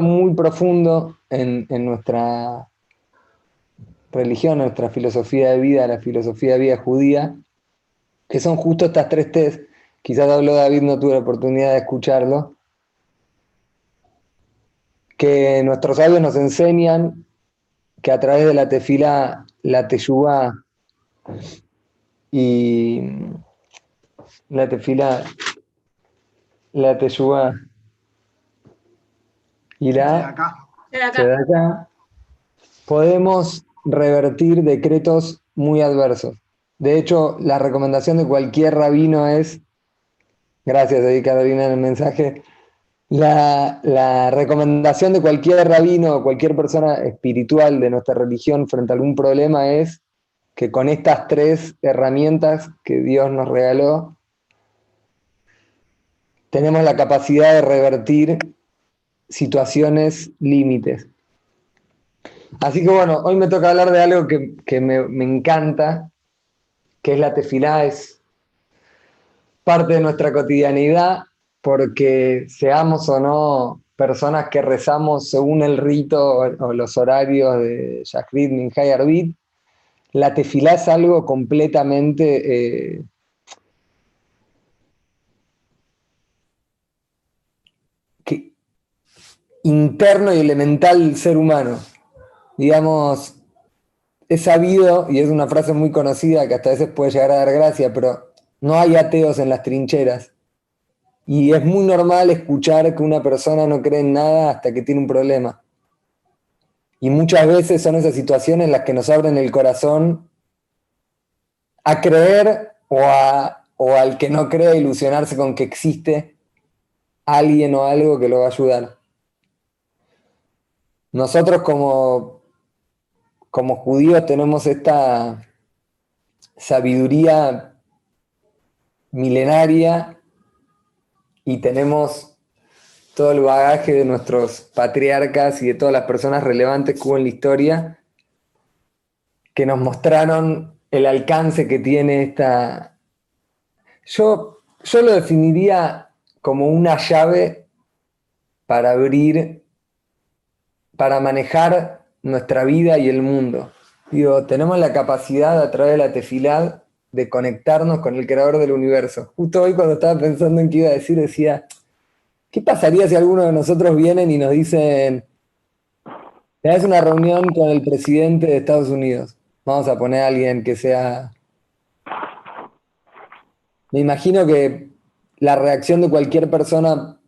muy profundo en, nuestra religión, en nuestra filosofía de vida, la filosofía de vida judía, que son justo estas tres test. Quizás habló David, no tuve la oportunidad de escucharlo. Que nuestros sabios nos enseñan que a través de la tefila, la teyubá y la tefila, la teyubá y la acá. podemos revertir decretos muy adversos. De hecho, la recomendación de cualquier rabino es, gracias David Carolina en el mensaje, la, la, recomendación de cualquier rabino o cualquier persona espiritual de nuestra religión frente a algún problema es que con estas tres herramientas que Dios nos regaló, tenemos la capacidad de revertir situaciones límites. Así que bueno, hoy me toca hablar de algo que, me, me, encanta, que es la tefilá, es parte de nuestra cotidianidad, porque seamos o no personas que rezamos según el rito o, los horarios de Shachrit, Minjay Arbit, la tefilá es algo completamente eh, interno y elemental ser humano. Digamos, he sabido, y es una frase muy conocida que hasta a veces puede llegar a dar gracia, pero no hay ateos en las trincheras. Y es muy normal escuchar que una persona no cree en nada hasta que tiene un problema. Y muchas veces son esas situaciones las que nos abren el corazón a creer o, o al que no cree ilusionarse con que existe alguien o algo que lo va a ayudar. Nosotros como, como judíos tenemos esta sabiduría milenaria y tenemos todo el bagaje de nuestros patriarcas y de todas las personas relevantes que hubo en la historia que nos mostraron el alcance que tiene esta... Yo, yo lo definiría como una llave para abrir para manejar nuestra vida y el mundo. Digo, tenemos la capacidad a través de la tefilad de conectarnos con el creador del universo. Justo hoy cuando estaba pensando en qué iba a decir, decía, ¿qué pasaría si alguno de nosotros vienen y nos dicen, tenés una reunión con el presidente de Estados Unidos? Vamos a poner a alguien que sea... Me imagino que la reacción de cualquier persona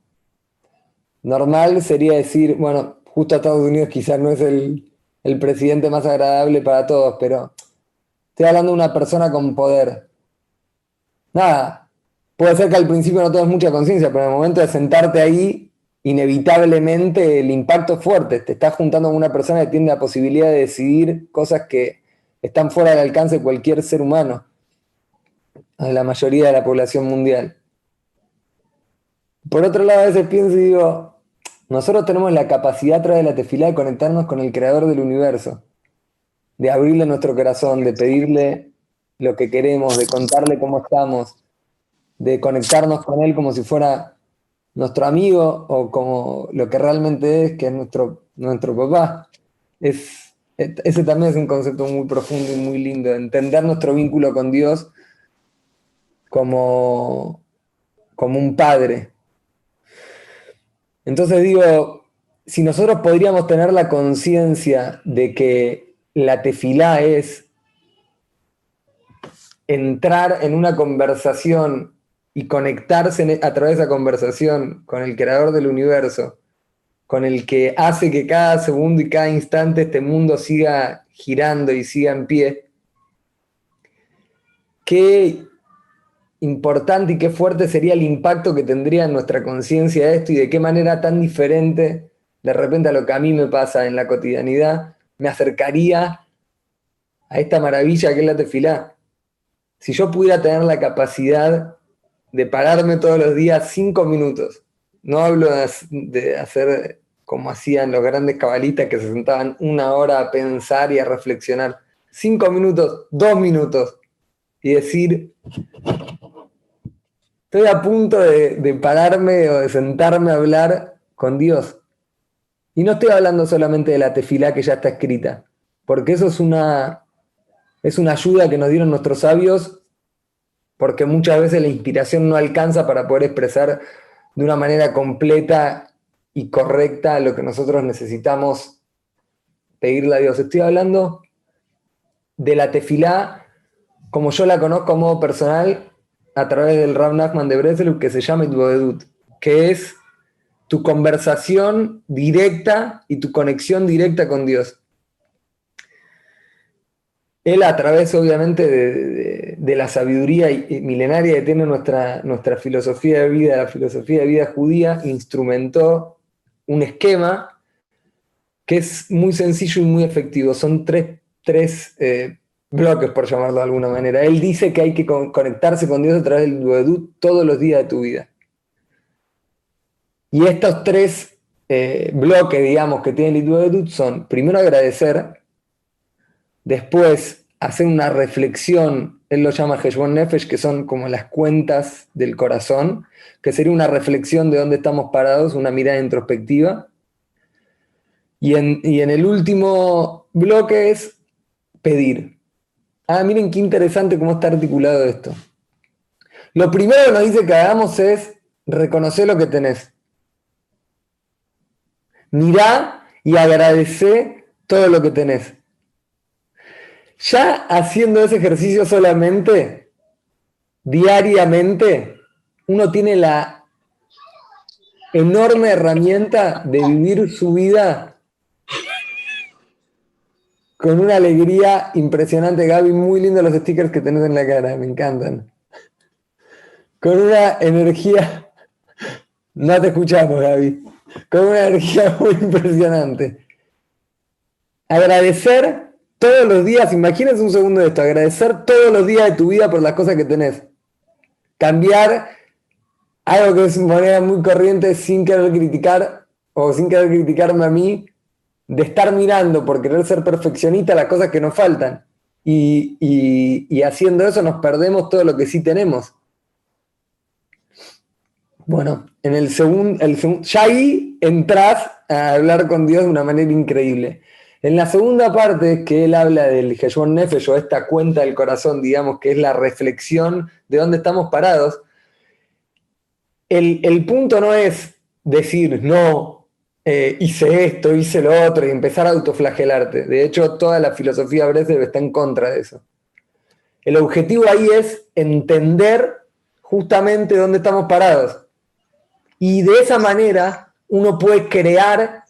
normal sería decir, bueno, justo Estados Unidos quizás no es el, presidente más agradable para todos, pero estoy hablando de una persona con poder. Nada, puede ser que al principio no tengas mucha conciencia, pero en el momento de sentarte ahí, inevitablemente el impacto es fuerte. Te estás juntando con una persona que tiene la posibilidad de decidir cosas que están fuera del alcance de cualquier ser humano, de la mayoría de la población mundial. Por otro lado, a veces pienso y digo, nosotros tenemos la capacidad a través de la tefilá de conectarnos con el creador del universo, de abrirle nuestro corazón, de pedirle lo que queremos, de contarle cómo estamos, de conectarnos con él como si fuera nuestro amigo o como lo que realmente es, que es nuestro, nuestro papá. Es, ese también es un concepto muy profundo y muy lindo, de entender nuestro vínculo con Dios como, como un padre, entonces digo, si nosotros podríamos tener la conciencia de que la tefilá es entrar en una conversación y conectarse a través de esa conversación con el creador del universo, con el que hace que cada segundo y cada instante este mundo siga girando y siga en pie, qué importante y qué fuerte sería el impacto que tendría en nuestra conciencia esto y de qué manera tan diferente de repente a lo que a mí me pasa en la cotidianidad me acercaría a esta maravilla que es la tefilá. Si yo pudiera tener la capacidad de pararme todos los días cinco minutos, no hablo de hacer como hacían los grandes cabalistas que se sentaban una hora a pensar y a reflexionar, cinco minutos, dos minutos, y decir, Estoy a punto de, pararme o de sentarme a hablar con Dios. Y no estoy hablando solamente de la tefilá que ya está escrita, porque eso es una, es una ayuda que nos dieron nuestros sabios, porque muchas veces la inspiración no alcanza para poder expresar de una manera completa y correcta lo que nosotros necesitamos pedirle a Dios. Estoy hablando de la tefilá como yo la conozco a modo personal a través del Rav Nachman de Breslev que se llama Itbodedut, que es tu conversación directa y tu conexión directa con Dios. Él a través obviamente de, la sabiduría milenaria que tiene nuestra, nuestra filosofía de vida, la filosofía de vida judía, instrumentó un esquema que es muy sencillo y muy efectivo. Son tres, tres eh, bloques, por llamarlo de alguna manera. Él dice que hay que conectarse con Dios a través del Duedut todos los días de tu vida. Y estos tres eh, bloques, digamos, que tiene el Duedut son, primero agradecer, después hacer una reflexión, él lo llama Heshbon Nefesh, que son como las cuentas del corazón, que sería una reflexión de dónde estamos parados, una mirada introspectiva. Y en, y en el último bloque es pedir. Ah, miren qué interesante cómo está articulado esto. Lo primero que nos dice que hagamos es reconocer lo que tenés. Mirá y agradece todo lo que tenés. Ya haciendo ese ejercicio solamente, diariamente, uno tiene la enorme herramienta de vivir su vida con una alegría impresionante. Gaby, muy lindos los stickers que tenés en la cara, me encantan. Con una energía, no te escuchamos, Gaby, con una energía muy impresionante. Agradecer todos los días, imagínense un segundo de esto, agradecer todos los días de tu vida por las cosas que tenés. Cambiar algo que es manera muy corriente sin querer criticar o sin querer criticarme a mí, de estar mirando por querer ser perfeccionista las cosas que nos faltan. Y, haciendo eso nos perdemos todo lo que sí tenemos. Bueno, en el segundo, el ya ahí entras a hablar con Dios de una manera increíble. En la segunda parte, que él habla del Heshbon Nefesh o esta cuenta del corazón, digamos, que es la reflexión de dónde estamos parados, el, el punto no es decir, no, eh, hice esto, hice lo otro, y empezar a autoflagelarte. De hecho, toda la filosofía Breslev está en contra de eso. El objetivo ahí es entender justamente dónde estamos parados. Y de esa manera uno puede crear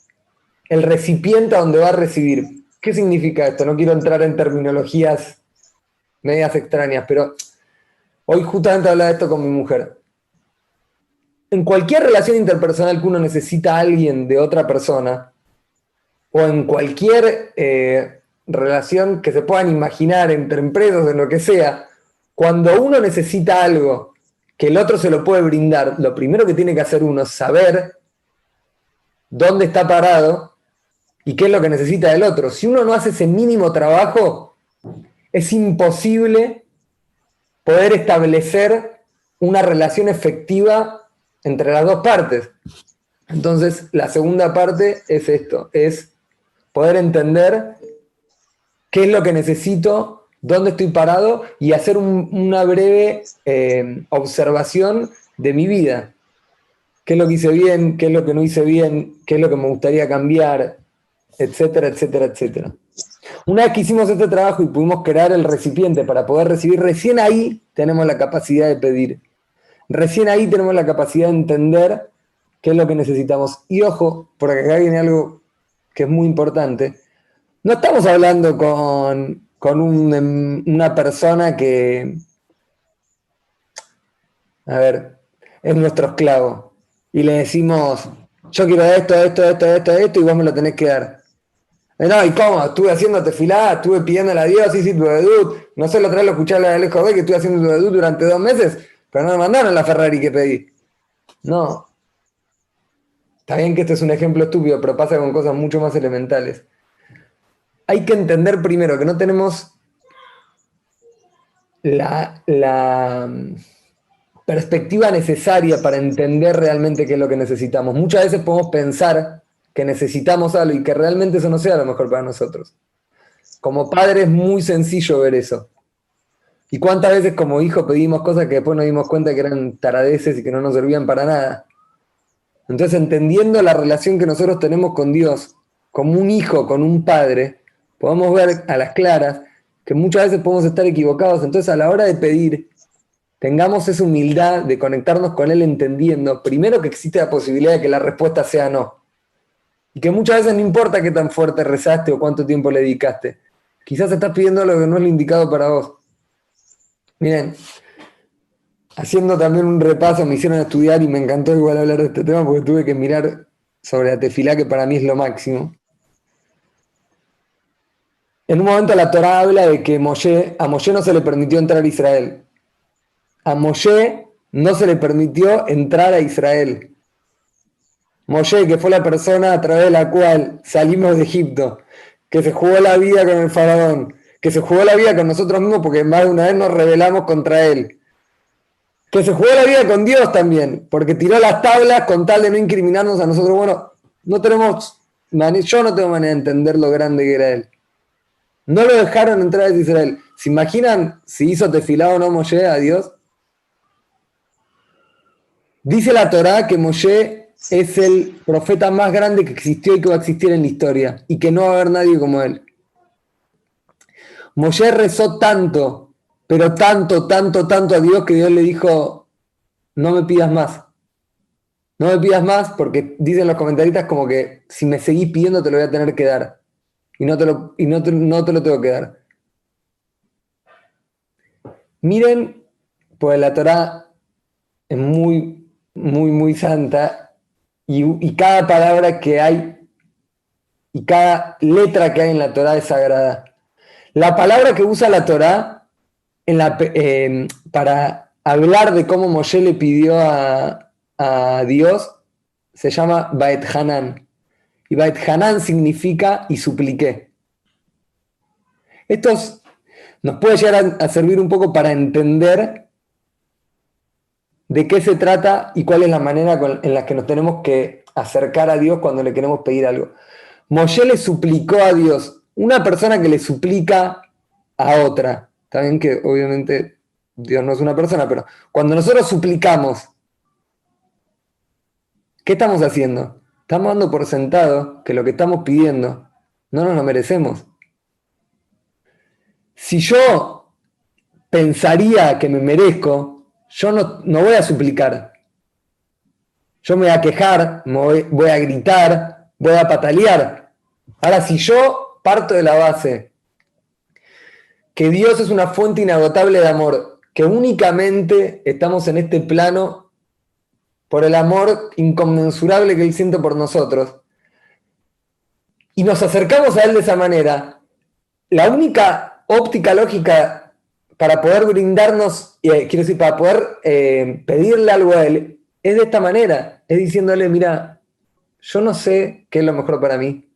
el recipiente a donde va a recibir. ¿Qué significa esto? No quiero entrar en terminologías medias extrañas, pero hoy justamente hablaba de esto con mi mujer en cualquier relación interpersonal que uno necesita a alguien de otra persona, o en cualquier eh, relación que se puedan imaginar entre empresas, en lo que sea, cuando uno necesita algo que el otro se lo puede brindar, lo primero que tiene que hacer uno es saber dónde está parado y qué es lo que necesita del otro. Si uno no hace ese mínimo trabajo, es imposible poder establecer una relación efectiva entre las dos partes. Entonces, la segunda parte es esto, es poder entender qué es lo que necesito, dónde estoy parado y hacer una breve eh, observación de mi vida. ¿Qué es lo que hice bien? ¿Qué es lo que no hice bien? ¿Qué es lo que me gustaría cambiar? Etcétera, etcétera, etcétera. Una vez que hicimos este trabajo y pudimos crear el recipiente para poder recibir, recién ahí tenemos la capacidad de pedir. Recién ahí tenemos la capacidad de entender qué es lo que necesitamos. Y ojo, porque acá viene algo que es muy importante. No estamos hablando con, em, una persona que, a ver, es nuestro esclavo. Y le decimos, yo quiero esto, esto, esto, esto, esto, y vos me lo tenés que dar. Eh, no, ¿y cómo? Estuve haciéndote filada, estuve pidiéndole a Dios, hice tu debut. No sé, lo trae lo escuché a la lejos de que estuve haciendo tu debut durante dos meses. Pero no me mandaron la Ferrari que pedí. No. Está bien que este es un ejemplo estúpido, pero pasa con cosas mucho más elementales. Hay que entender primero que no tenemos la, la mm, perspectiva necesaria para entender realmente qué es lo que necesitamos. Muchas veces podemos pensar que necesitamos algo y que realmente eso no sea lo mejor para nosotros. Como padre es muy sencillo ver eso. ¿Y cuántas veces como hijo pedimos cosas que después nos dimos cuenta que eran taradeces y que no nos servían para nada? Entonces, entendiendo la relación que nosotros tenemos con Dios, como un hijo con un padre, podemos ver a las claras que muchas veces podemos estar equivocados. Entonces, a la hora de pedir, tengamos esa humildad de conectarnos con Él entendiendo, primero que existe la posibilidad de que la respuesta sea no. Y que muchas veces no importa qué tan fuerte rezaste o cuánto tiempo le dedicaste. Quizás estás pidiendo lo que no es lo indicado para vos. Miren, haciendo también un repaso, me hicieron estudiar y me encantó igual hablar de este tema porque tuve que mirar sobre la tefilá, que para mí es lo máximo. En un momento la Torah habla de que a Moshe no se le permitió entrar a Israel a Moshe no se le permitió entrar a Israel. Moshe, que fue la persona a través de la cual salimos de Egipto, que se jugó la vida con el faraón, que se jugó la vida con nosotros mismos porque más de una vez nos rebelamos contra él, que se jugó la vida con Dios también, porque tiró las tablas con tal de no incriminarnos a nosotros. Bueno, no tenemos, yo no tengo manera de entender lo grande que era él. No lo dejaron entrar a Israel. ¿Se imaginan si hizo tefilado o no Moshe a Dios? Dice la Torá que Moshe es el profeta más grande que existió y que va a existir en la historia, y que no va a haber nadie como él. Moshe rezó tanto, pero tanto, tanto, tanto a Dios que Dios le dijo, no me pidas más. No me pidas más porque dicen los comentaristas como que si me seguís pidiendo te lo voy a tener que dar. Y no te lo, y no te, no te lo tengo que dar. Miren, pues la Torah es muy muy, muy santa y, cada palabra que hay y cada letra que hay en la Torah es sagrada. La palabra que usa la la, em, para hablar de cómo Moshe le pidió a, Dios se llama Baet Hanan. Y Baet Hanan significa y supliqué. Esto nos puede llegar a servir un poco para entender de qué se trata y cuál es la manera en la que nos tenemos que acercar a Dios cuando le queremos pedir algo. Moshe le suplicó a Dios, una persona que le suplica a otra. Bien que obviamente Dios no es una persona, pero cuando nosotros suplicamos, ¿qué estamos haciendo? Estamos dando por sentado que lo que estamos pidiendo no nos lo merecemos. Si yo pensaría que me merezco, yo no, voy a suplicar. Yo me voy a quejar, voy, voy a gritar, voy a patalear. Ahora, si yo parto de la base que Dios es una fuente inagotable de amor, que únicamente estamos en este plano por el amor inconmensurable que Él siente por nosotros, y nos acercamos a Él de esa manera, la única óptica lógica para poder brindarnos, eh, quiero decir, para poder eh, pedirle algo a Él, es de esta manera, es diciéndole, mira, yo no sé qué es lo mejor para mí.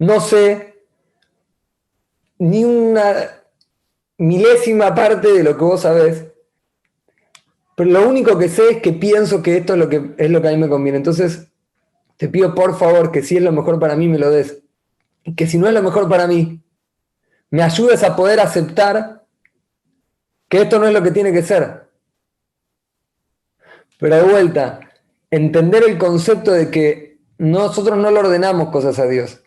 No sé ni una milésima parte de lo que vos sabés. Pero lo único que sé es que pienso que esto es lo que, es lo que a mí me conviene. Entonces, te pido por favor que si es lo mejor para mí, me lo des. Y que si no es lo mejor para mí, me ayudes a poder aceptar que esto no es lo que tiene que ser. Pero de vuelta, entender el concepto de que nosotros no le ordenamos cosas a Dios.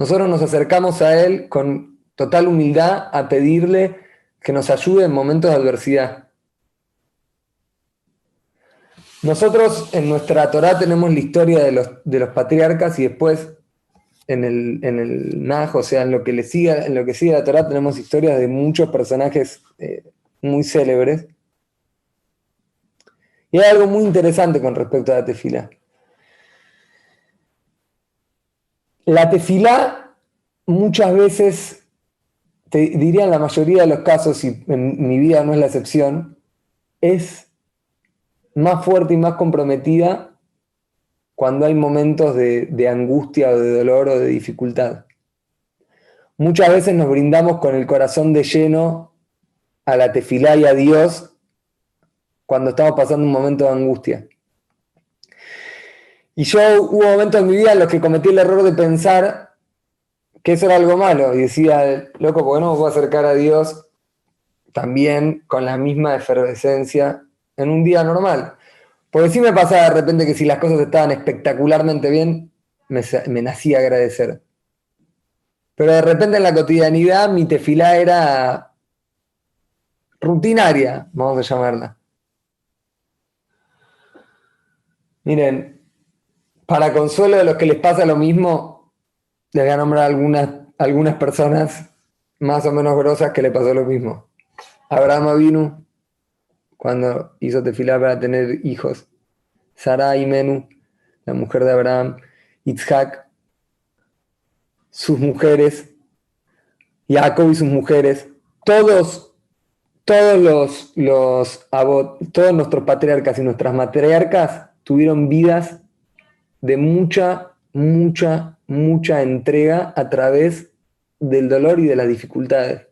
Nosotros nos acercamos a Él con total humildad a pedirle que nos ayude en momentos de adversidad. Nosotros en nuestra Torah tenemos la historia de los, de los patriarcas y después en el, en el o sea, en lo que le siga, en lo que sigue la Torah, tenemos historias de muchos personajes eh, muy célebres. Y hay algo muy interesante con respecto a la tefila. La tefila muchas veces, te diría en la mayoría de los casos, y en mi vida no es la excepción, es más fuerte y más comprometida cuando hay momentos de, angustia o de dolor o de dificultad. Muchas veces nos brindamos con el corazón de lleno a la tefilá y a Dios cuando estamos pasando un momento de angustia. Y yo hubo momentos en mi vida en los que cometí el error de pensar que eso era algo malo. Y decía, loco, ¿por qué no me puedo acercar a Dios también con la misma efervescencia en un día normal? Porque sí me pasaba de repente que si las cosas estaban espectacularmente bien, me, me nacía agradecer. Pero de repente en la cotidianidad mi tefilá era rutinaria, vamos a llamarla. Miren, para consuelo de los que les pasa lo mismo, les voy a nombrar algunas, algunas personas más o menos grosas que le pasó lo mismo. Abraham vino cuando hizo tefilá para tener hijos. Sara y Menú, la mujer de Abraham. Itzhak, sus mujeres. Jacob y sus mujeres. Todos, todos los, los todos nuestros patriarcas y nuestras matriarcas tuvieron vidas de mucha, mucha, mucha entrega a través del dolor y de las dificultades.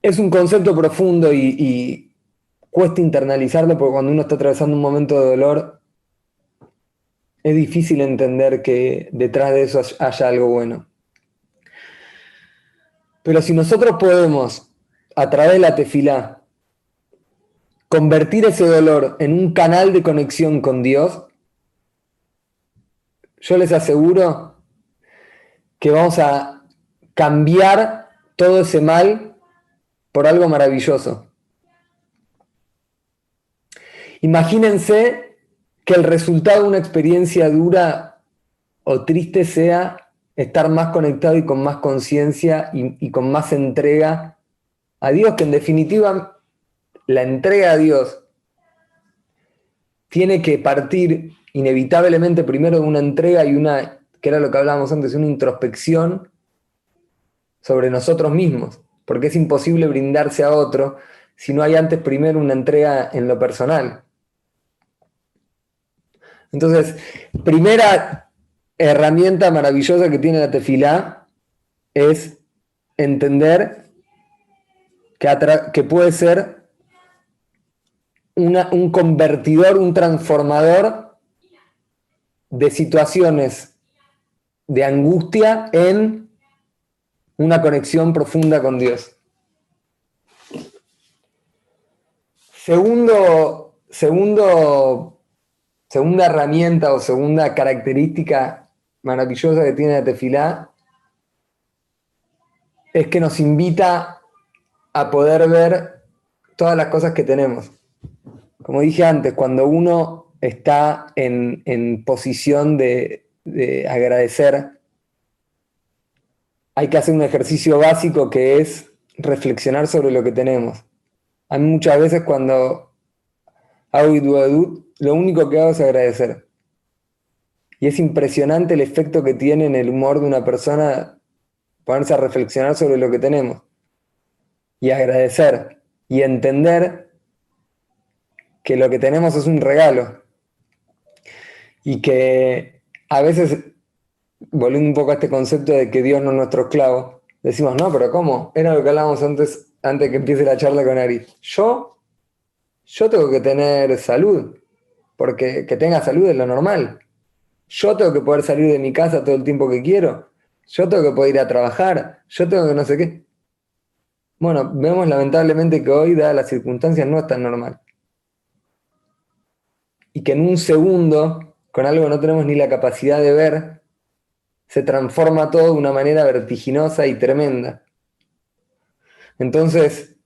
Es un concepto profundo y, cuesta internalizarlo porque cuando uno está atravesando un momento de dolor, es difícil entender que detrás de eso haya algo bueno. Pero si nosotros podemos, a través de la tefilá, convertir ese dolor en un canal de conexión con Dios, yo les aseguro que vamos a cambiar todo ese mal por algo maravilloso. Imagínense que el resultado de una experiencia dura o triste sea estar más conectado y con más conciencia y, y, con más entrega a Dios, que en definitiva la entrega a Dios tiene que partir inevitablemente primero de una entrega y una, que era lo que hablábamos antes, una introspección sobre nosotros mismos, porque es imposible brindarse a otro si no hay antes primero una entrega en lo personal. Entonces, primera herramienta maravillosa que tiene la tefilá es entender que, que puede ser un convertidor, un transformador de situaciones de angustia en una conexión profunda con Dios. Segundo, segundo, segunda herramienta o segunda característica maravillosa que tiene la tefilá es que nos invita a poder ver todas las cosas que tenemos como dije antes, cuando uno está en, posición de, agradecer, hay que hacer un ejercicio básico que es reflexionar sobre lo que tenemos. A mí muchas veces cuando hago Iduadut, lo único que hago es agradecer. Y es impresionante el efecto que tiene en el humor de una persona ponerse a reflexionar sobre lo que tenemos. Y agradecer. Y entender que lo que tenemos es un regalo y que a veces, volviendo un poco a este concepto de que Dios no es nuestro esclavo, decimos, no, pero ¿cómo? Era lo que hablábamos antes, antes que empiece la charla con Ari. Yo, yo tengo que tener salud, porque que tenga salud es lo normal. Yo tengo que poder salir de mi casa todo el tiempo que quiero. Yo tengo que poder ir a trabajar. Yo tengo que no sé qué. Bueno, vemos lamentablemente que hoy, dadas las circunstancias, no es tan normal y que en un segundo, con algo que no tenemos ni la capacidad de ver, se transforma todo de una manera vertiginosa y tremenda. Entonces,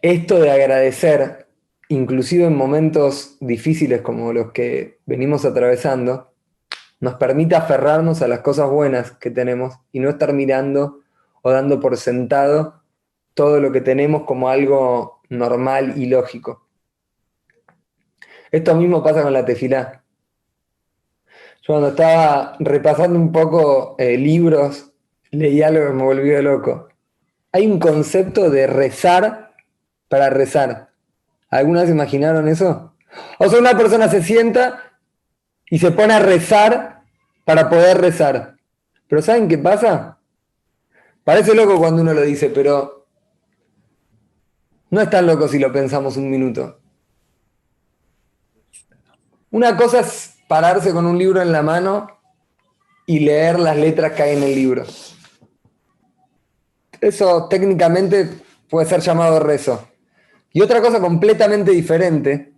esto de agradecer, inclusive en momentos difíciles como los que venimos atravesando, nos permite aferrarnos a las cosas buenas que tenemos y no estar mirando o dando por sentado todo lo que tenemos como algo normal y lógico. Esto mismo pasa con la tefilá. Yo cuando estaba repasando un poco eh, libros, leí algo que me volvió loco. Hay un concepto de rezar para rezar. ¿Alguna vez imaginaron eso? O sea, una persona se sienta y se pone a rezar para poder rezar. Pero ¿saben qué pasa? Parece loco cuando uno lo dice, pero no es tan loco si lo pensamos un minuto. Una cosa es pararse con un libro en la mano y leer las letras que hay en el libro. Eso técnicamente puede ser llamado rezo. Y otra cosa completamente diferente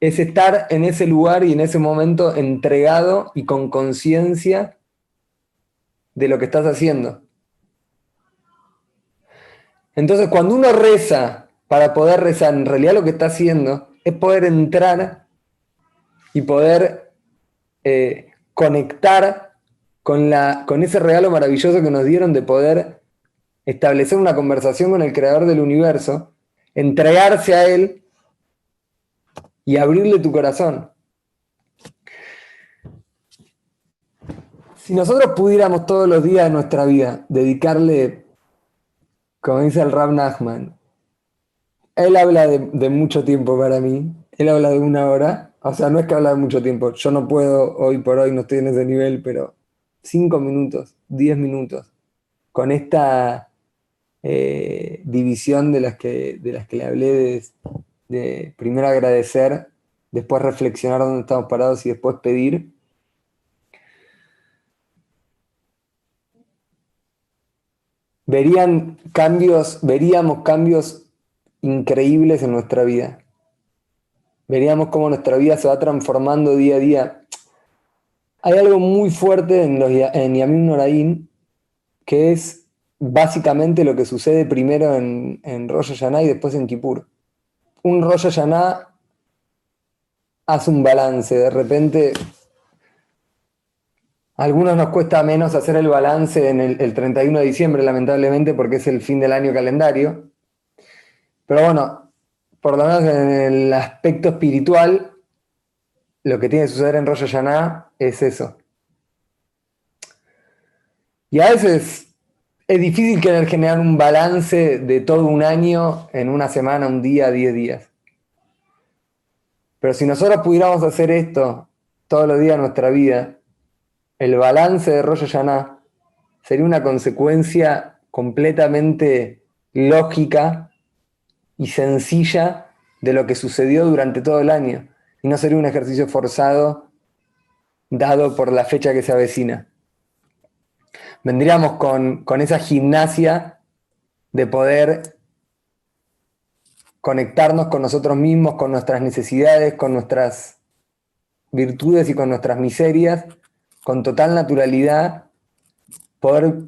es estar en ese lugar y en ese momento entregado y con conciencia de lo que estás haciendo. Entonces, cuando uno reza para poder rezar, en realidad lo que está haciendo es poder entrar y poder eh, conectar con, la, con ese regalo maravilloso que nos dieron de poder establecer una conversación con el creador del universo, entregarse a él y abrirle tu corazón. Si nosotros pudiéramos todos los días de nuestra vida dedicarle, como dice el Rab Nachman, él habla de, de, mucho tiempo para mí, él habla de una hora, o sea, no es que habla de mucho tiempo, yo no puedo, hoy por hoy no estoy en ese nivel, pero cinco minutos, diez minutos, con esta eh, división de las, que, de las que le hablé de, de primero agradecer, después reflexionar dónde estamos parados y después pedir. Verían cambios, veríamos cambios increíbles en nuestra vida. Veríamos cómo nuestra vida se va transformando día a día. Hay algo muy fuerte en, los, en Yamim Noraín, que es básicamente lo que sucede primero en, en Rosh y después en Kippur un Rosh Hashanah hace un balance. De repente, algunos nos cuesta menos hacer el balance en el, 31 de diciembre, lamentablemente, porque es el fin del año calendario. Pero bueno, por lo menos en el aspecto espiritual, lo que tiene que suceder en Rosh Hashanah es eso. Y a veces es difícil querer generar un balance de todo un año en una semana, un día, diez días. Pero si nosotros pudiéramos hacer esto todos los días de nuestra vida, el balance de Rosh Hashanah sería una consecuencia completamente lógica y sencilla de lo que sucedió durante todo el año. Y no sería un ejercicio forzado dado por la fecha que se avecina vendríamos con, esa gimnasia de poder conectarnos con nosotros mismos, con nuestras necesidades, con nuestras virtudes y con nuestras miserias, con total naturalidad, poder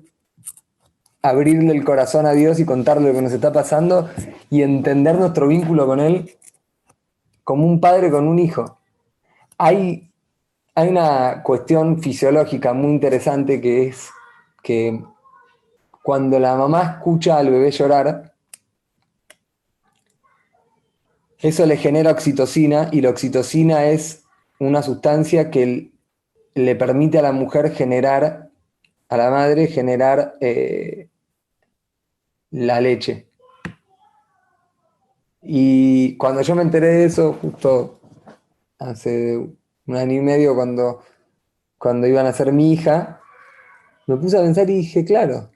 abrirle el corazón a Dios y contarle lo que nos está pasando y entender nuestro vínculo con Él como un padre con un hijo. Hay, hay una cuestión fisiológica muy interesante que es que cuando la mamá escucha al bebé llorar, eso le genera oxitocina y la oxitocina es una sustancia que le permite a la mujer generar, a la madre generar eh, la leche. Y cuando yo me enteré de eso, justo hace un año y medio, cuando, cuando iban a ser mi hija, me puse a pensar y dije, claro,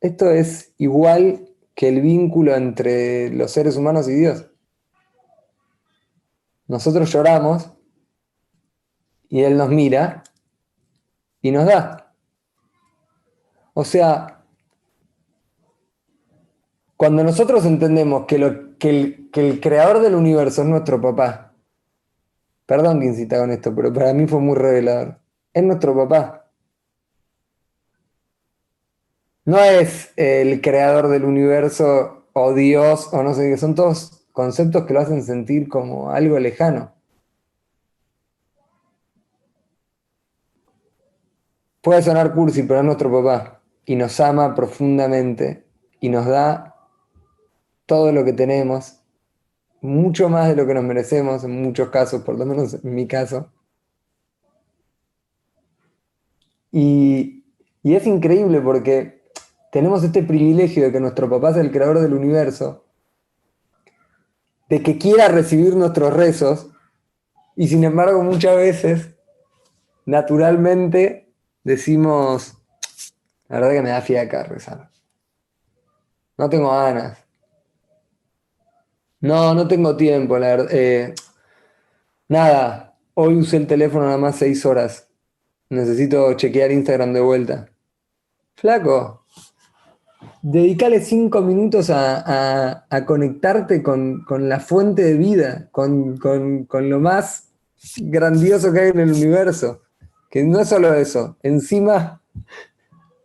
esto es igual que el vínculo entre los seres humanos y Dios. Nosotros lloramos y Él nos mira y nos da. O sea, cuando nosotros entendemos que, lo, que, el, creador del universo es nuestro papá, perdón que incita con esto, pero para mí fue muy revelador, es nuestro papá. no es el creador del universo o Dios o no sé qué, son todos conceptos que lo hacen sentir como algo lejano. Puede sonar cursi, pero es nuestro papá y nos ama profundamente y nos da todo lo que tenemos, mucho más de lo que nos merecemos en muchos casos, por lo menos en mi caso. Y, y es increíble porque tenemos este privilegio de que nuestro papá es el creador del universo, de que quiera recibir nuestros rezos, y sin embargo muchas veces, naturalmente, decimos, la verdad que me da fiaca rezar. No tengo ganas. No, no tengo tiempo, la verdad. Eh, Nada, hoy usé el teléfono nada más seis horas. Necesito chequear Instagram de vuelta. Flaco, dedícale cinco minutos a, conectarte con, la fuente de vida, con, con, lo más grandioso que hay en el universo. Que no es solo eso, encima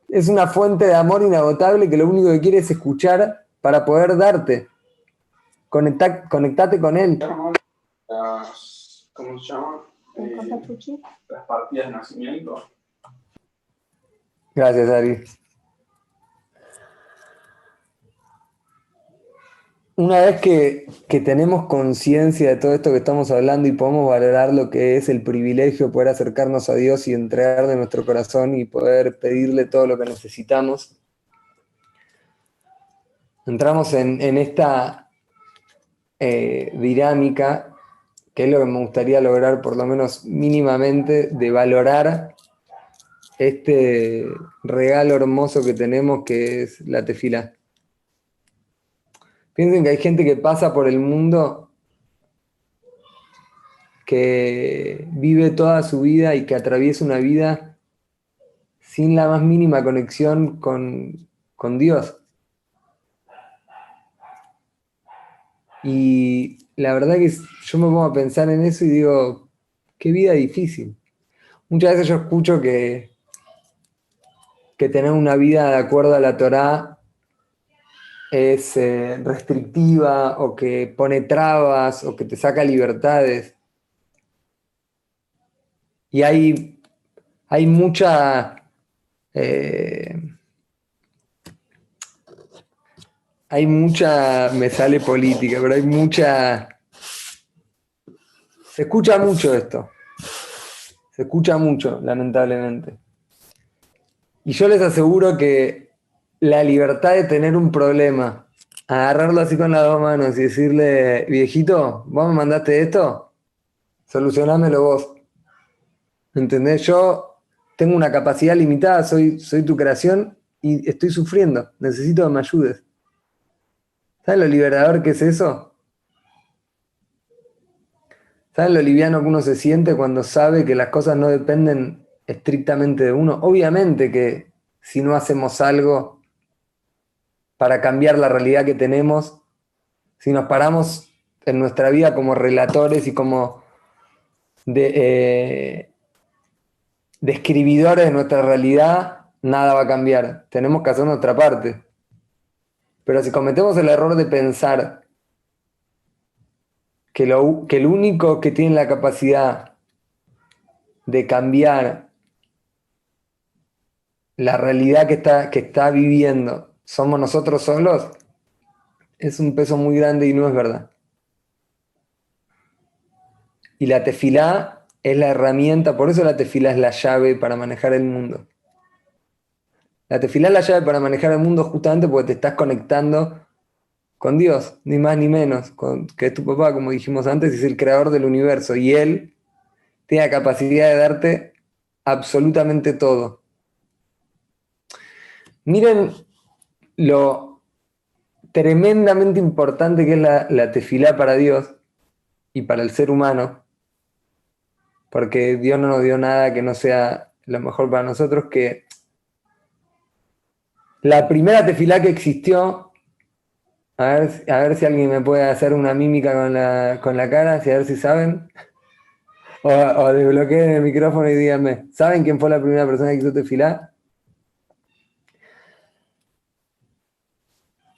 es una fuente de amor inagotable que lo único que quiere es escuchar para poder darte. Conectate con él. ¿Cómo se llama? Eh, las partidas de nacimiento. Gracias, Ari. Una vez que, tenemos conciencia de todo esto que estamos hablando y podemos valorar lo que es el privilegio de poder acercarnos a Dios y entregar de nuestro corazón y poder pedirle todo lo que necesitamos, entramos en, esta eh, dinámica, que es lo que me gustaría lograr por lo menos mínimamente, de valorar este regalo hermoso que tenemos que es la tefila. Piensen que hay gente que pasa por el mundo que vive toda su vida y que atraviesa una vida sin la más mínima conexión con, Dios. Y la verdad que yo me pongo a pensar en eso y digo, qué vida difícil. Muchas veces yo escucho que, que tener una vida de acuerdo a la Torá es eh, restrictiva o que pone trabas o que te saca libertades. Y hay, hay mucha... Eh, hay mucha, me sale política, pero hay mucha... Se escucha mucho esto. Se escucha mucho, lamentablemente. Y yo les aseguro que la libertad de tener un problema, agarrarlo así con las dos manos y decirle, viejito, vos me mandaste esto, solucionámelo vos. ¿Entendés? Yo tengo una capacidad limitada, soy, soy tu creación y estoy sufriendo, necesito que me ayudes. ¿Sabes lo liberador que es eso? ¿Sabes lo liviano que uno se siente cuando sabe que las cosas no dependen estrictamente de uno? Obviamente que si no hacemos algo para cambiar la realidad que tenemos, si nos paramos en nuestra vida como relatores y como de, describidores eh, de nuestra realidad, nada va a cambiar. Tenemos que hacer nuestra parte. Pero si cometemos el error de pensar que, el único que tiene la capacidad de cambiar la realidad que está, que está viviendo somos nosotros solos, es un peso muy grande y no es verdad. Y la tefilá es la herramienta, por eso la tefilá es la llave para manejar el mundo. La tefilá es la llave para manejar el mundo justamente porque te estás conectando con Dios, ni más ni menos, que es tu papá, como dijimos antes, es el creador del universo y Él tiene la capacidad de darte absolutamente todo. Miren lo tremendamente importante que es la, la tefilá para Dios y para el ser humano, porque Dios no nos dio nada que no sea lo mejor para nosotros, que la primera tefilá que existió, a ver, a ver si alguien me puede hacer una mímica con la, con la cara, a ver si saben, o, desbloqueen el micrófono y díganme, ¿saben quién fue la primera persona que hizo tefilá?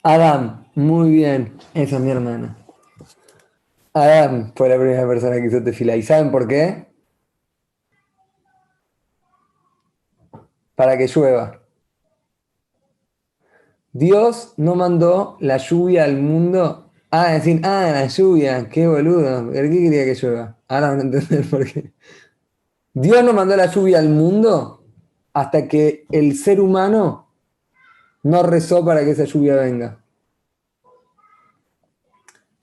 Adam, muy bien. Esa es mi hermana. Adam fue la primera persona que hizo tefila. ¿Y saben por qué? Para que llueva. Dios no mandó la lluvia al mundo. Ah, decir, ah, la lluvia, qué boludo. ¿Por qué quería que llueva? Ahora van a entender por qué. Dios no mandó la lluvia al mundo hasta que el ser humano no rezó para que esa lluvia venga.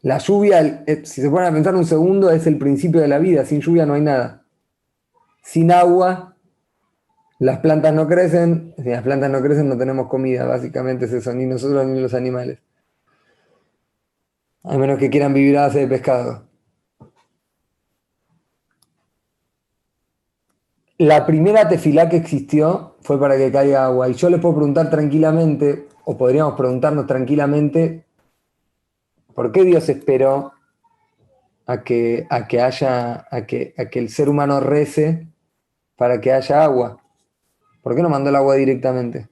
La lluvia, eh, si se ponen a pensar un segundo, es el principio de la vida. Sin lluvia no hay nada. Sin agua, las plantas no crecen. Si las plantas no crecen, no tenemos comida. Básicamente es eso, ni nosotros ni los animales. A menos que quieran vivir a base de pescado. la primera tefilá que existió fue para que caiga agua. Y yo les puedo preguntar tranquilamente, o podríamos preguntarnos tranquilamente, ¿por qué Dios esperó a que, a que haya, a que, a que el ser humano rece para que haya agua? ¿Por qué no mandó el agua directamente?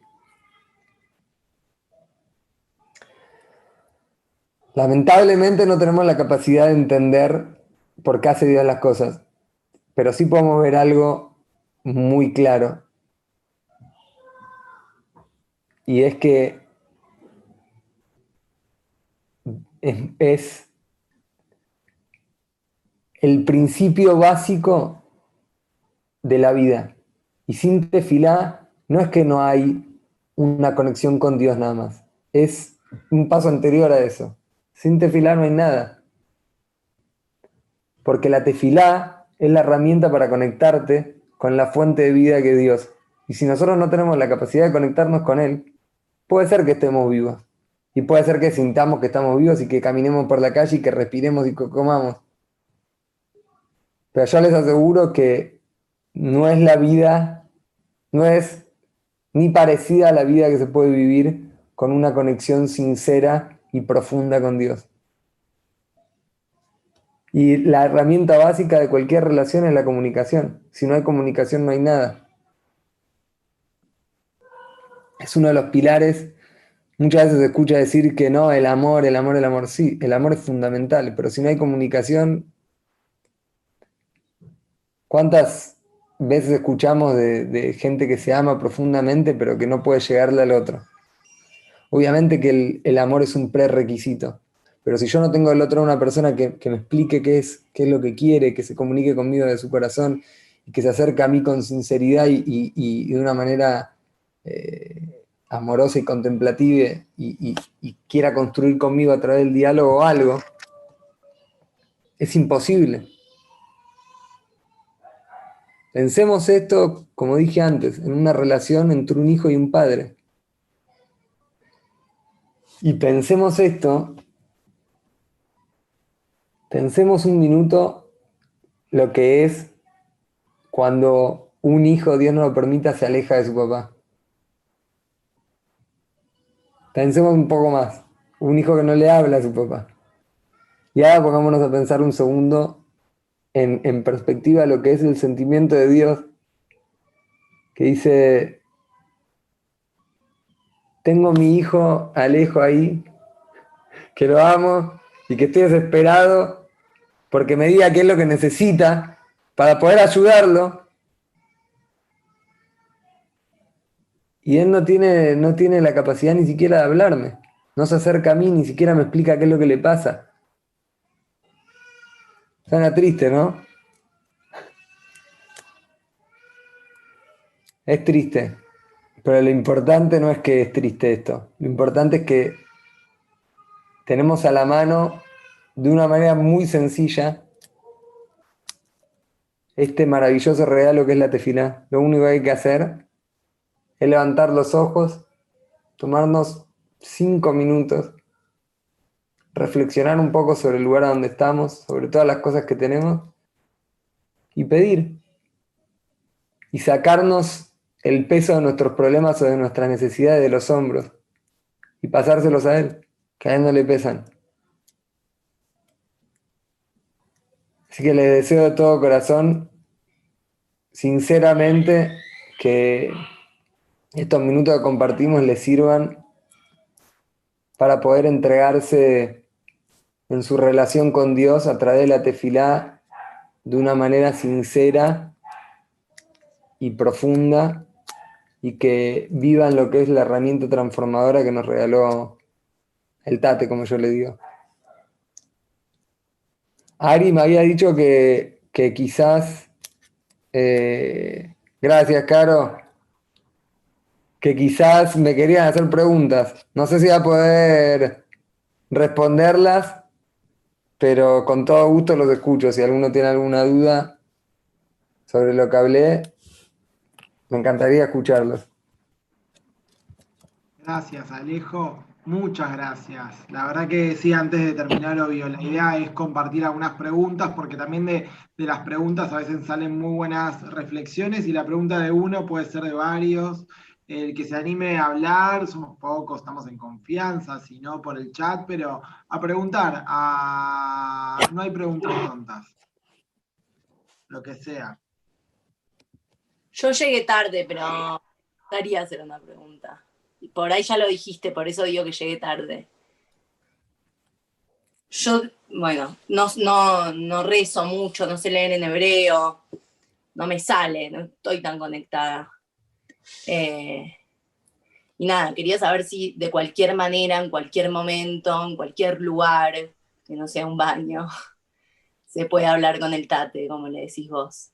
Lamentablemente no tenemos la capacidad de entender por qué hace Dios las cosas, pero sí podemos ver algo muy claro. Y es que es, el principio básico de la vida. Y sin tefilá no es que no hay una conexión con Dios nada más, es un paso anterior a eso. Sin tefilá no hay nada. Porque la tefilá es la herramienta para conectarte con la fuente de vida que es Dios. Y si nosotros no tenemos la capacidad de conectarnos con Él, puede ser que estemos vivos. Y puede ser que sintamos que estamos vivos y que caminemos por la calle y que respiremos y que comamos. Pero yo les aseguro que no es la vida, no es ni parecida a la vida que se puede vivir con una conexión sincera y profunda con Dios. Y la herramienta básica de cualquier relación es la comunicación. Si no hay comunicación no hay nada. Es uno de los pilares. Muchas veces se escucha decir que no, el amor, el amor, el amor. Sí, el amor es fundamental, pero si no hay comunicación, ¿cuántas veces escuchamos de, gente que se ama profundamente pero que no puede llegarle al otro? Obviamente que el, amor es un prerequisito, pero si yo no tengo del otro una persona que, me explique qué es, qué es lo que quiere, que se comunique conmigo de su corazón y que se acerque a mí con sinceridad y, de una manera eh, amorosa y contemplativa y, quiera construir conmigo a través del diálogo algo, es imposible. Pensemos esto, como dije antes, en una relación entre un hijo y un padre. Y pensemos esto, pensemos un minuto lo que es cuando un hijo, Dios no lo permita, se aleja de su papá. Pensemos un poco más, un hijo que no le habla a su papá. Y ahora pongámonos a pensar un segundo en, perspectiva lo que es el sentimiento de Dios que dice, tengo mi hijo Alejo ahí, que lo amo y que estoy desesperado porque me diga qué es lo que necesita para poder ayudarlo. Y él no tiene, no tiene la capacidad ni siquiera de hablarme. No se acerca a mí, ni siquiera me explica qué es lo que le pasa. Suena triste, ¿no? Es triste. Pero lo importante no es que es triste esto, lo importante es que tenemos a la mano de una manera muy sencilla este maravilloso regalo que es la tefila. Lo único que hay que hacer es levantar los ojos, tomarnos cinco minutos, reflexionar un poco sobre el lugar donde estamos, sobre todas las cosas que tenemos y pedir. Y sacarnos el peso de nuestros problemas o de nuestras necesidades de los hombros y pasárselos a Él, que a Él no le pesan. Así que le deseo de todo corazón, sinceramente, que estos minutos que compartimos les sirvan para poder entregarse en su relación con Dios a través de la tefilá de una manera sincera y profunda y que vivan lo que es la herramienta transformadora que nos regaló el Tate, como yo le digo. Ari me había dicho que, quizás, eh, gracias Caro, que quizás me querían hacer preguntas. No sé si va a poder responderlas, pero con todo gusto los escucho. Si alguno tiene alguna duda sobre lo que hablé, me encantaría escucharlos. Gracias, Alejo. Muchas gracias. La verdad que sí, antes de terminar, obvio, la idea es compartir algunas preguntas, porque también de, las preguntas a veces salen muy buenas reflexiones y la pregunta de uno puede ser de varios. El que se anime a hablar, somos pocos, estamos en confianza, si no por el chat, pero a preguntar, no hay preguntas tontas. Lo que sea. Yo llegué tarde, pero gustaría hacer una pregunta por ahí ya lo dijiste, por eso digo que llegué tarde. Yo, bueno, no, no, rezo mucho, no sé leer en hebreo, no me sale, no estoy tan conectada. Eh, y nada, quería saber si de cualquier manera, en cualquier momento, en cualquier lugar, que no sea un baño, se puede hablar con el tate, como le decís vos.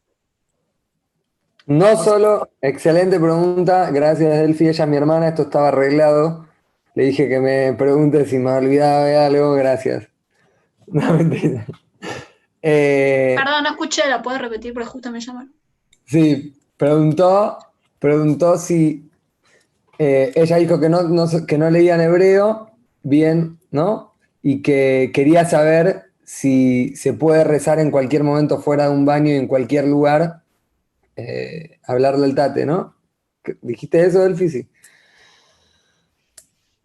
No solo, excelente pregunta, gracias Delphi, ella es mi hermana, esto estaba arreglado. Le dije que me pregunte si me olvidaba de algo, gracias. No, mentira. Eh, Perdón, no escuché, la puedes repetir, pero justo me llamaron. Sí, preguntó, preguntó si eh, ella dijo que no, que no leía en hebreo bien, ¿no? Y que quería saber si se puede rezar en cualquier momento fuera de un baño y en cualquier lugar eh, hablar del Tate, ¿no? ¿Dijiste eso, Delphi? Sí.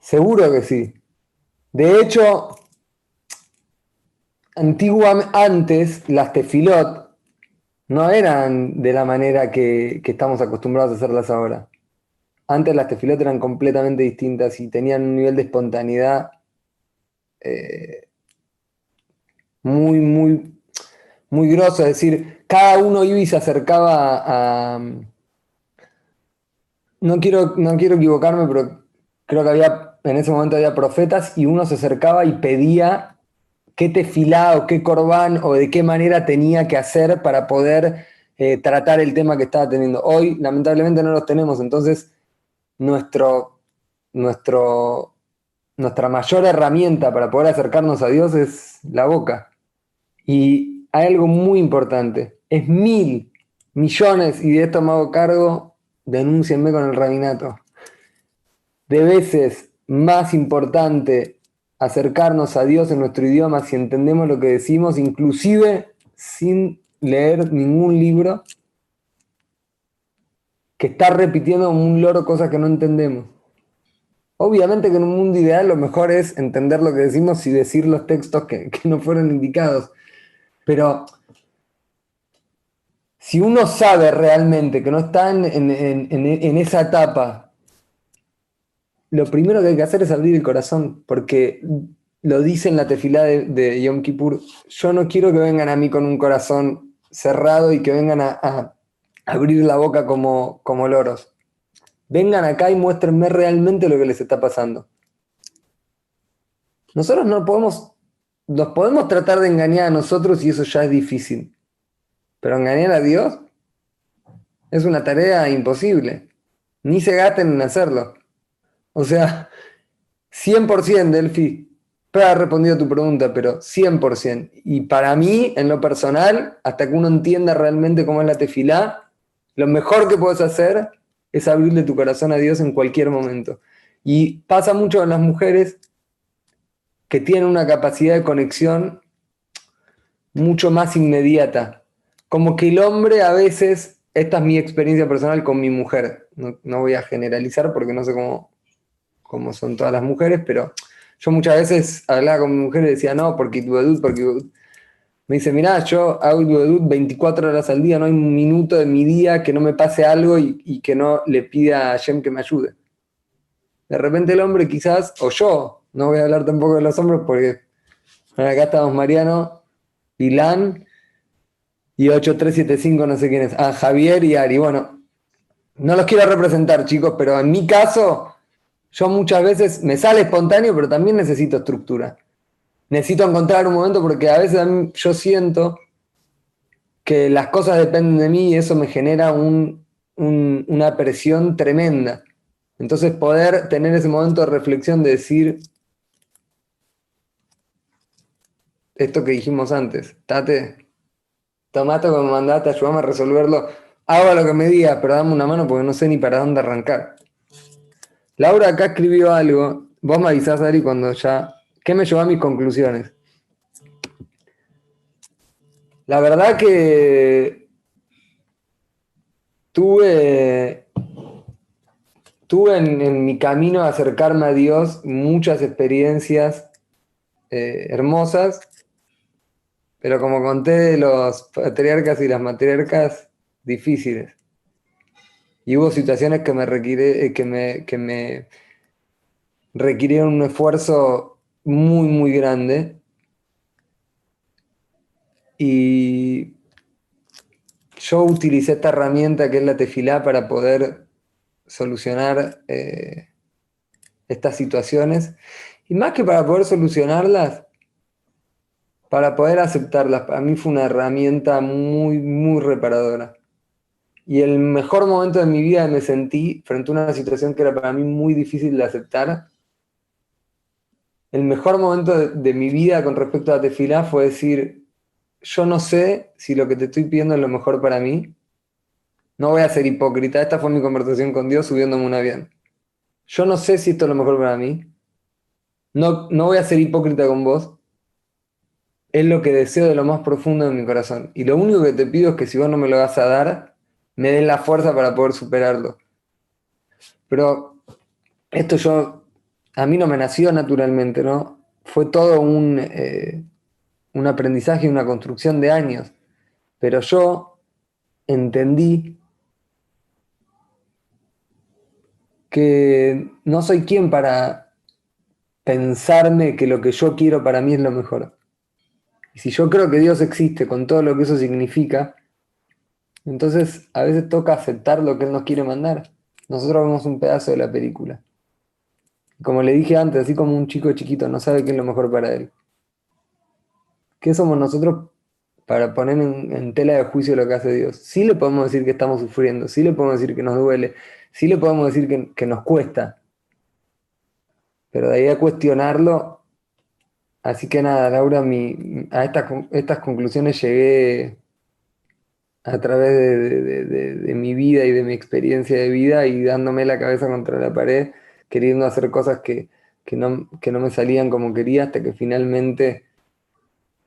Seguro que sí. De hecho, antiguamente, antes las tefilot no eran de la manera que, estamos acostumbrados a hacerlas ahora. Antes las tefilot eran completamente distintas y tenían un nivel de espontaneidad eh, muy, muy, muy grosso. Es decir, cada uno iba y se acercaba a... No quiero, no quiero equivocarme, pero creo que había, en ese momento había profetas y uno se acercaba y pedía qué tefilá o qué corbán o de qué manera tenía que hacer para poder eh, tratar el tema que estaba teniendo. Hoy, lamentablemente, no los tenemos, entonces nuestro, nuestra mayor herramienta para poder acercarnos a Dios es la boca. Y hay algo muy importante es mil millones, y de esto me hago cargo, denúncienme con el rabinato, de veces más importante acercarnos a Dios en nuestro idioma si entendemos lo que decimos, inclusive sin leer ningún libro, que está repitiendo como un loro cosas que no entendemos. Obviamente que en un mundo ideal lo mejor es entender lo que decimos y decir los textos que, que no fueron indicados. Pero si uno sabe realmente que no está en, esa etapa, lo primero que hay que hacer es abrir el corazón, porque lo dice en la tefilá de, Yom Kippur, yo no quiero que vengan a mí con un corazón cerrado y que vengan a, abrir la boca como, como loros. Vengan acá y muéstrenme realmente lo que les está pasando. Nosotros no podemos, nos podemos tratar de engañar a nosotros y eso ya es difícil. Pero engañar a Dios es una tarea imposible. Ni se gaten en hacerlo. O sea, 100% Delphi. Pero ha respondido a tu pregunta, pero 100%. Y para mí, en lo personal, hasta que uno entienda realmente cómo es la tefilá, lo mejor que puedes hacer es abrirle tu corazón a Dios en cualquier momento. Y pasa mucho con las mujeres que tienen una capacidad de conexión mucho más inmediata como que el hombre a veces, esta es mi experiencia personal con mi mujer, no, voy a generalizar porque no sé cómo, cómo, son todas las mujeres, pero yo muchas veces hablaba con mi mujer y decía, no, porque tu porque me dice, mirá, yo hago Ibadut 24 horas al día, no hay un minuto de mi día que no me pase algo y, que no le pida a Jem que me ayude. De repente el hombre quizás, o yo, no voy a hablar tampoco de los hombres porque acá estamos Mariano, Ilan y 8375 no sé quién es. Ah, Javier y Ari. Bueno, no los quiero representar, chicos, pero en mi caso, yo muchas veces me sale espontáneo, pero también necesito estructura. Necesito encontrar un momento porque a veces yo siento que las cosas dependen de mí y eso me genera una presión tremenda. Entonces poder tener ese momento de reflexión de decir esto que dijimos antes, Tate, Tomato que me mandaste, ayúdame a resolverlo. Hago lo que me digas, pero dame una mano porque no sé ni para dónde arrancar. Laura acá escribió algo, vos me avisás, Ari, cuando ya... ¿Qué me llevó a mis conclusiones? La verdad que tuve, tuve en, mi camino a acercarme a Dios muchas experiencias eh, hermosas, pero como conté los patriarcas y las matriarcas, difíciles. Y hubo situaciones que me, requiere, que me, que me requirieron un esfuerzo muy, muy grande. Y yo utilicé esta herramienta que es la tefilá para poder solucionar eh, estas situaciones. Y más que para poder solucionarlas, para poder aceptarlas, para mí fue una herramienta muy, muy reparadora. Y el mejor momento de mi vida me sentí frente a una situación que era para mí muy difícil de aceptar. El mejor momento de, mi vida con respecto a Tefilá fue decir, yo no sé si lo que te estoy pidiendo es lo mejor para mí. No voy a ser hipócrita. Esta fue mi conversación con Dios subiéndome un avión. Yo no sé si esto es lo mejor para mí. No, no voy a ser hipócrita con vos. Es lo que deseo de lo más profundo de mi corazón. Y lo único que te pido es que si vos no me lo vas a dar, me den la fuerza para poder superarlo. Pero esto yo, a mí no me nació naturalmente, ¿no? Fue todo un, eh, un aprendizaje y una construcción de años. Pero yo entendí que no soy quien para pensarme que lo que yo quiero para mí es lo mejor. Y si yo creo que Dios existe con todo lo que eso significa, entonces, a veces toca aceptar lo que Él nos quiere mandar. Nosotros vemos un pedazo de la película. Como le dije antes, así como un chico chiquito no sabe qué es lo mejor para él. ¿Qué somos nosotros para poner en, tela de juicio lo que hace Dios? Sí le podemos decir que estamos sufriendo, sí le podemos decir que nos duele, sí le podemos decir que, nos cuesta. Pero de ahí a cuestionarlo, así que nada, Laura, a estas conclusiones llegué a través de, mi vida y de mi experiencia de vida y dándome la cabeza contra la pared, queriendo hacer cosas que, no, no me salían como quería, hasta que finalmente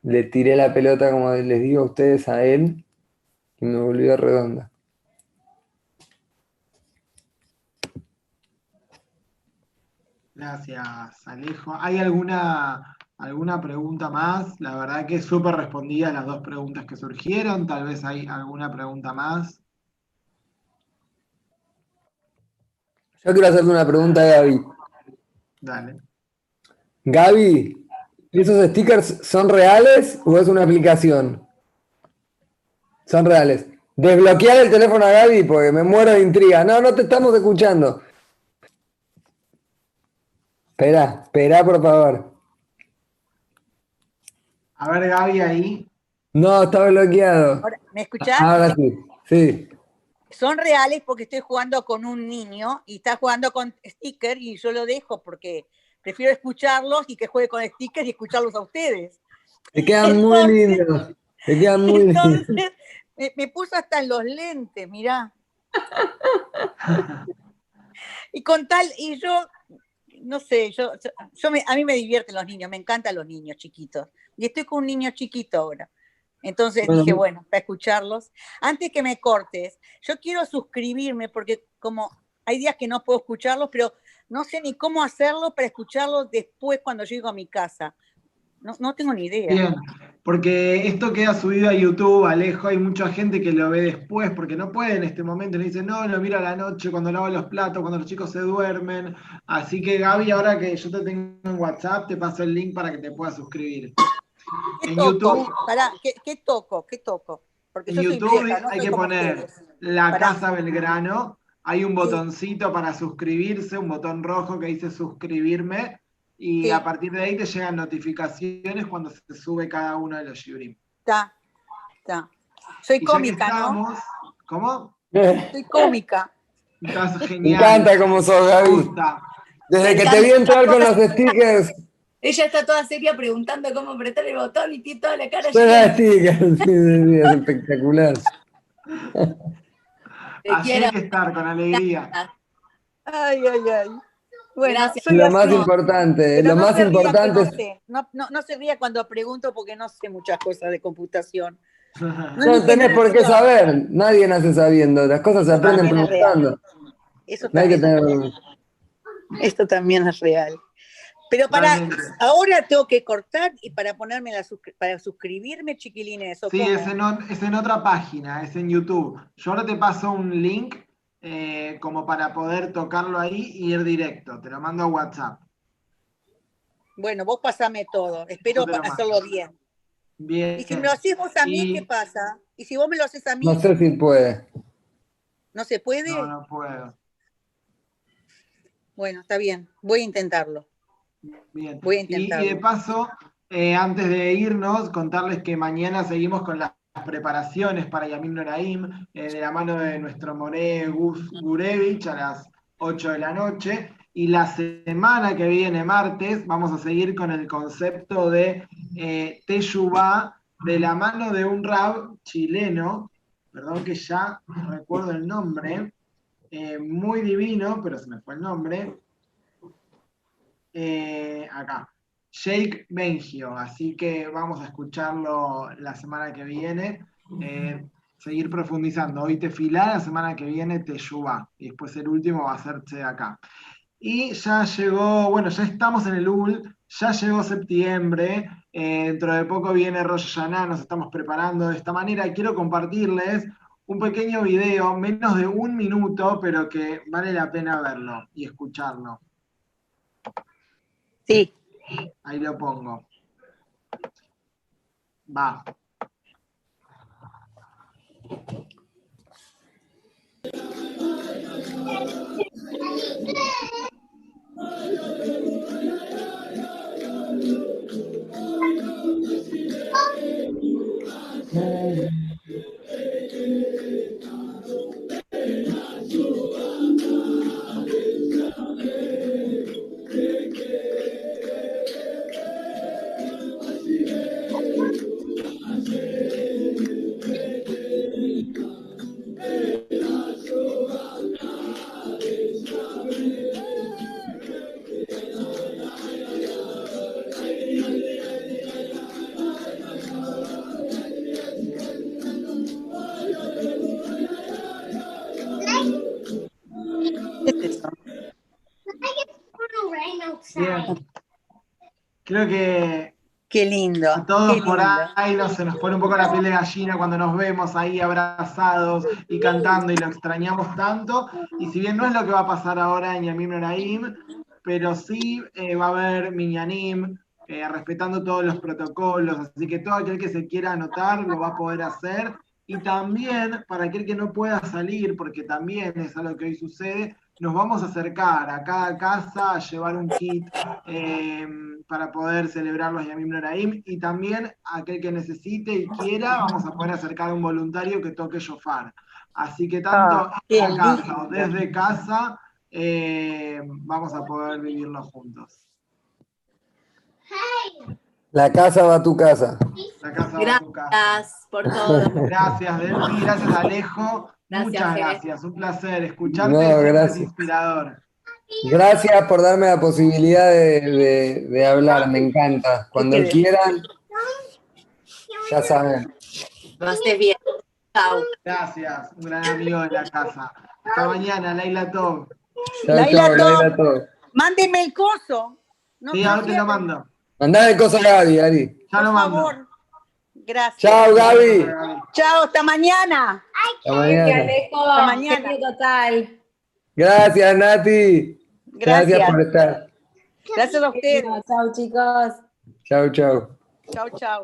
le tiré la pelota, como les digo a ustedes, a él y me volvió redonda. Gracias, Alejo. ¿Hay alguna ¿Alguna pregunta más? La verdad que súper respondida las dos preguntas que surgieron. Tal vez hay alguna pregunta más. Yo quiero hacerte una pregunta a Gaby. Dale. Gaby, ¿esos stickers son reales o es una aplicación? Son reales. Desbloquear el teléfono a Gaby porque me muero de intriga. No, no te estamos escuchando. Espera, espera, por favor. A ver, Gaby, ahí. No, está bloqueado. ¿Me escuchás? Ahora sí, sí. Son reales porque estoy jugando con un niño y está jugando con stickers y yo lo dejo porque prefiero escucharlos y que juegue con stickers y escucharlos a ustedes. Te quedan muy lindos. Te quedan muy lindos. Me, me puso hasta en los lentes, mirá. y con tal, y yo, no sé, yo, yo a mí me divierten los niños, me encantan los niños chiquitos y estoy con un niño chiquito ahora. Entonces dije, bueno, para escucharlos. Antes que me cortes, yo quiero suscribirme porque como hay días que no puedo escucharlos, pero no sé ni cómo hacerlo para escucharlos después cuando llego a mi casa. No, tengo ni idea. Bien, porque esto queda subido a YouTube, Alejo, hay mucha gente que lo ve después, porque no puede en este momento, le dicen, no, lo miro a la noche, cuando lavo los platos, cuando los chicos se duermen. Así que Gaby, ahora que yo te tengo en WhatsApp, te paso el link para que te puedas suscribir. ¿Qué toco? ¿qué, toco? ¿Qué toco? Porque en YouTube hay que poner la Casa Belgrano. Hay un botoncito para suscribirse, un botón rojo que dice suscribirme. Y a partir de ahí te llegan notificaciones cuando se sube cada uno de los Yurim. Está, está. Soy cómica, ¿no? ¿Cómo? Soy cómica. Estás genial. Me encanta como sos, Gaby. Desde que te vi entrar con los stickers ella está toda seria preguntando cómo apretar el botón y tiene toda la cara llena. es espectacular. Así hay que estar, con alegría. Ay, ay, ay. Bueno, lo más importante, lo más importante es... No, no, se ría cuando pregunto porque no sé muchas cosas de computación. No, tenés por qué saber, nadie nace sabiendo, las cosas se aprenden preguntando. Eso también, Esto también es real. Pero para ahora tengo que cortar y para ponerme la para suscribirme, chiquilines. sí, es en, es en, otra página, es en YouTube. Yo ahora te paso un link eh, como para poder tocarlo ahí y ir directo. Te lo mando a WhatsApp. Bueno, vos pasame todo. Espero hacerlo bien. Bien. Y si me lo haces vos a mí, ¿qué pasa? Y si vos me lo haces a mí. No sé si puede. ¿No se puede? No, no puedo. Bueno, está bien. Voy a intentarlo. Bien. Voy a intentarlo. Y, de paso, eh, antes de irnos, contarles que mañana seguimos con las preparaciones para Yamim Noraim, eh, de la mano de nuestro More Gurevich a las 8 de la noche. Y la semana que viene, martes, vamos a seguir con el concepto de eh, de la mano de un rab chileno, perdón que ya recuerdo el nombre, eh, muy divino, pero se me fue el nombre. Eh, acá, Sheikh Bengio. Así que vamos a escucharlo la semana que viene. Eh, seguir profundizando. Hoy te fila, la semana que viene te yuba. Y después el último va a hacerse acá. Y ya llegó, bueno, ya estamos en el UL, ya llegó septiembre, eh, dentro de poco viene Rosh Hashanah, nos estamos preparando de esta manera. Quiero compartirles un pequeño video, menos de un minuto, pero que vale la pena verlo y escucharlo. Sí. Ahí lo pongo. Va. Creo que. Qué lindo. A todos por ahí no, se nos pone un poco la piel de gallina cuando nos vemos ahí abrazados y cantando y lo extrañamos tanto. Y si bien no es lo que va a pasar ahora en Yamim Noraim, pero sí eh, va a haber Minyanim, eh, respetando todos los protocolos. Así que todo aquel que se quiera anotar lo va a poder hacer. Y también, para aquel que no pueda salir, porque también es algo que hoy sucede, nos vamos a acercar a cada casa a llevar un kit eh, para poder celebrar los Yamim Noraim y también aquel que necesite y quiera, vamos a poder acercar a un voluntario que toque shofar. Así que tanto ah, en casa o desde casa eh, vamos a poder vivirlo juntos. La casa va a tu casa. La casa gracias va a tu casa. Gracias por todo. Gracias, Delphi, gracias, Alejo. Muchas gracias, un placer escucharte. No, gracias. inspirador. Gracias por darme la posibilidad de, hablar, me encanta. Cuando quieran, ya saben. No estés bien. Chao. Gracias, un gran amigo de la casa. Hasta mañana, Laila Top. Laila, Top. Mándeme el coso. sí, ahora te lo mando. Mandá el coso a Gaby, Ari. Ya lo mando. Favor. Gracias. Chao, Gaby. Chao, hasta mañana. Hasta mañana. Hasta mañana. total. Gracias, Nati. Gracias. por estar. Gracias a ustedes. Chao, chicos. Chao, chao. Chao, chao.